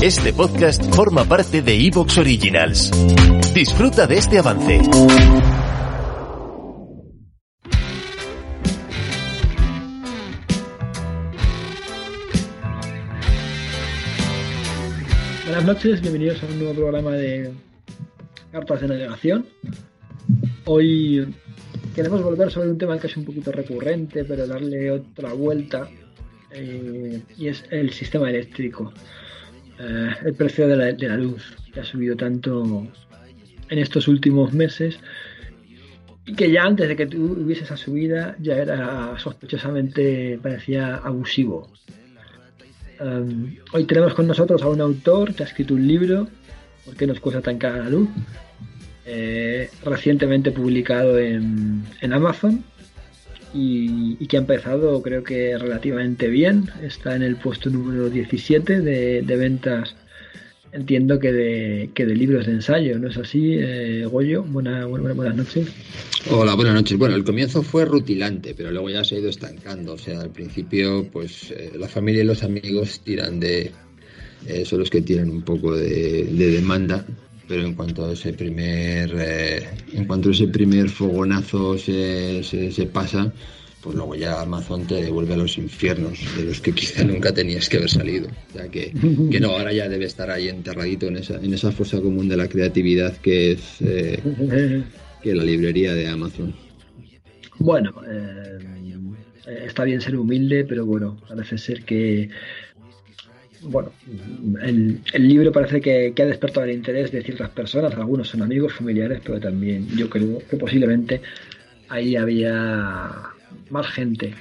Este podcast forma parte de Evox Originals. Disfruta de este avance. Buenas noches, bienvenidos a un nuevo programa de Cartas de Navegación. Hoy queremos volver sobre un tema que es un poquito recurrente, pero darle otra vuelta, eh, y es el sistema eléctrico. Eh, el precio de la, luz, que ha subido tanto en estos últimos meses y que ya antes de que hubiese esa subida ya era sospechosamente, parecía abusivo. Um, hoy tenemos con nosotros a un autor que ha escrito un libro, ¿Por qué nos cuesta tan cara la luz? Eh, recientemente publicado en Amazon y, que ha empezado creo que relativamente bien. Está en el puesto número 17 de, ventas, entiendo que de, que de libros de ensayo, ¿no es así, eh, Goyo? Buena, buenas noches. Hola, buenas noches. Bueno, el comienzo fue rutilante, pero luego ya se ha ido estancando. O sea, al principio, pues eh, la familia y los amigos tiran de... Eh, son los que tienen un poco de, demanda pero en cuanto a ese primer eh, en cuanto a ese primer fogonazo se, se, pasa pues luego ya Amazon te devuelve a los infiernos de los que quizá nunca tenías que haber salido. Ya que, que no ahora ya debe estar ahí enterradito en esa en esa fosa común de la creatividad que es eh, que la librería de Amazon. Bueno eh, está bien ser humilde pero bueno parece ser que bueno, el, libro parece que, ha despertado el interés de ciertas personas, algunos son amigos, familiares, pero también yo creo que posiblemente ahí había más gente.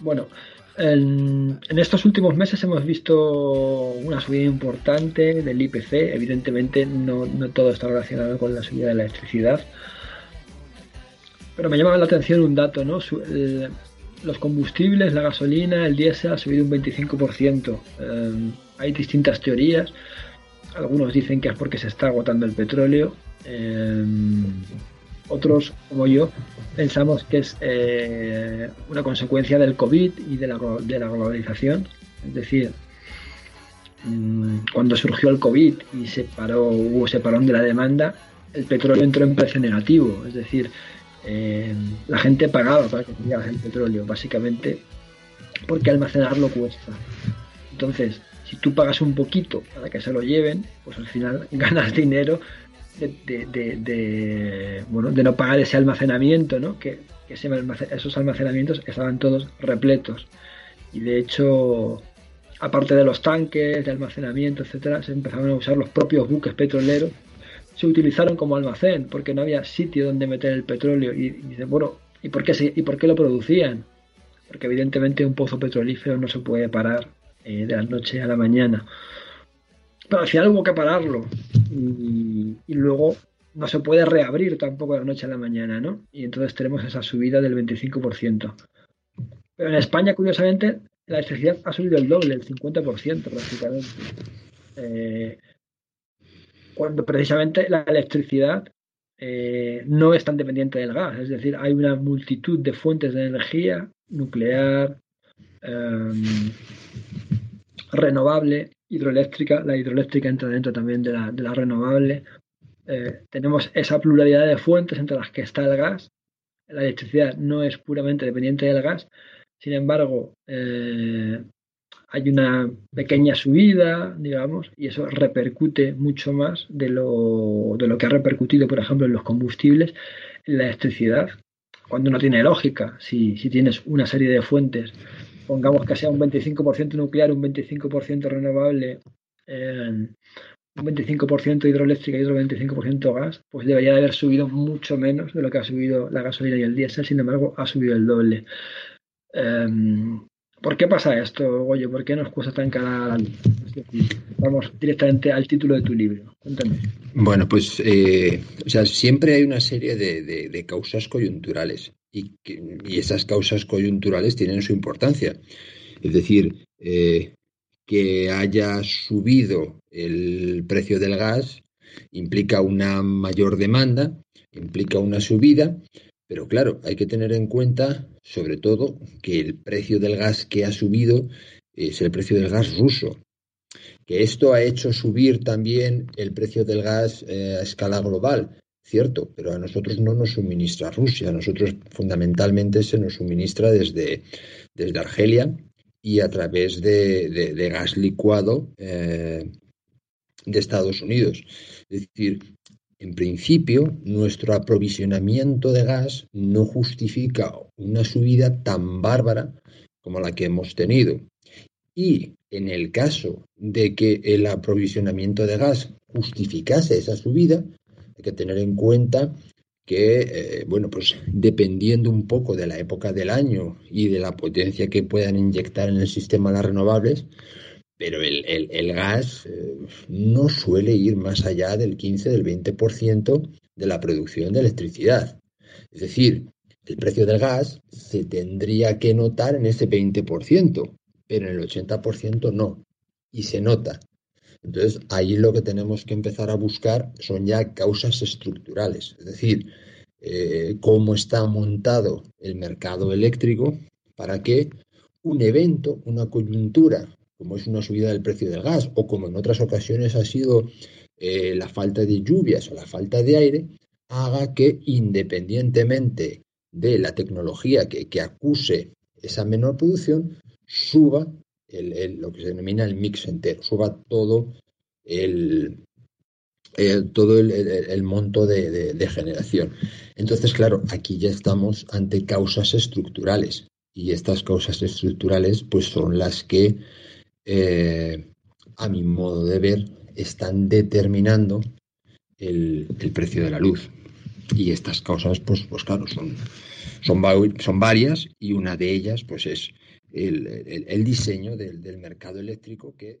Bueno, en, estos últimos meses hemos visto una subida importante del IPC, evidentemente no, todo está relacionado con la subida de la electricidad, pero me llama la atención un dato, ¿no? Los combustibles, la gasolina, el diésel ha subido un 25%. Em, hay distintas teorías. Algunos dicen que es porque se está agotando el petróleo. Em, otros, como yo, pensamos que es eh, una consecuencia del COVID y de la, de la globalización. Es decir, mm, cuando surgió el COVID y se paró, hubo ese de la demanda, el petróleo entró en precio negativo. Es decir, eh, la gente pagaba para que el petróleo, básicamente porque almacenarlo cuesta. Entonces, si tú pagas un poquito para que se lo lleven, pues al final ganas dinero de, bueno, de no pagar ese almacenamiento, ¿no? que, esos almacenamientos estaban todos repletos. Y de hecho, aparte de los tanques, de almacenamiento, etcétera, se empezaron a usar los propios buques petroleros se utilizaron como almacén porque no había sitio donde meter el petróleo. Y, dicen, bueno, ¿y por, qué ¿y por qué lo producían? Porque evidentemente un pozo petrolífero no se puede parar eh, de la noche a la mañana. Pero al final hubo que pararlo. Y, luego no se puede reabrir tampoco de la noche a la mañana, ¿no? Y entonces tenemos esa subida del 25%. Pero en España, curiosamente, la electricidad ha subido el doble, el 50% prácticamente. Eh, cuando precisamente la electricidad eh, no es tan dependiente del gas. Es decir, hay una multitud de fuentes de energía nuclear, em, renovable, hidroeléctrica. La hidroeléctrica entra dentro también de la, renovable. Eh, tenemos esa pluralidad de fuentes entre las que está el gas. La electricidad no es puramente dependiente del gas. Sin embargo, eh, hay una pequeña subida, digamos, y eso repercute mucho más de lo, de lo que ha repercutido, por ejemplo, en los combustibles, en la electricidad, cuando no tiene lógica. Si, si tienes una serie de fuentes, pongamos que sea un 25% nuclear, un 25% renovable, un 25% hidroeléctrica y otro 25% gas, pues debería de haber subido mucho menos de lo que ha subido la gasolina y el diésel, sin embargo, ha subido el doble. Em, ¿Por qué pasa esto, Goyo? ¿Por qué nos cuesta tan cara? Vamos directamente al título de tu libro. Cuéntame. Bueno, pues eh, o sea, siempre hay una serie de, causas coyunturales y, esas causas coyunturales tienen su importancia. Es decir, eh, que haya subido el precio del gas implica una mayor demanda, implica una subida, pero claro, hay que tener en cuenta, sobre todo, que el precio del gas que ha subido es el precio del gas ruso. Que esto ha hecho subir también el precio del gas eh, a escala global, cierto, pero a nosotros no nos suministra Rusia, a nosotros fundamentalmente se nos suministra desde, desde Argelia y a través de, gas licuado eh, de Estados Unidos. Es decir, en principio, nuestro aprovisionamiento de gas no justifica una subida tan bárbara como la que hemos tenido. Y en el caso de que el aprovisionamiento de gas justificase esa subida, hay que tener en cuenta que, eh, bueno, pues dependiendo un poco de la época del año y de la potencia que puedan inyectar en el sistema las renovables, pero el, gas eh, no suele ir más allá del 15, del 20% de la producción de electricidad. Es decir, el precio del gas se tendría que notar en ese 20%, pero en el 80% no. Y se nota. Entonces, ahí lo que tenemos que empezar a buscar son ya causas estructurales, es decir, eh, cómo está montado el mercado eléctrico para que un evento, una coyuntura, como es una subida del precio del gas o como en otras ocasiones ha sido eh, la falta de lluvias o la falta de aire, haga que independientemente de la tecnología que, que acuse esa menor producción, suba lo que se denomina el mix entero, suba todo el, todo el, monto de, generación. Entonces, claro, aquí ya estamos ante causas estructurales y estas causas estructurales pues son las que, eh, a mi modo de ver, están determinando el, precio de la luz. Y estas causas, pues, pues claro, son, son, son varias y una de ellas pues es el, diseño del, mercado eléctrico que...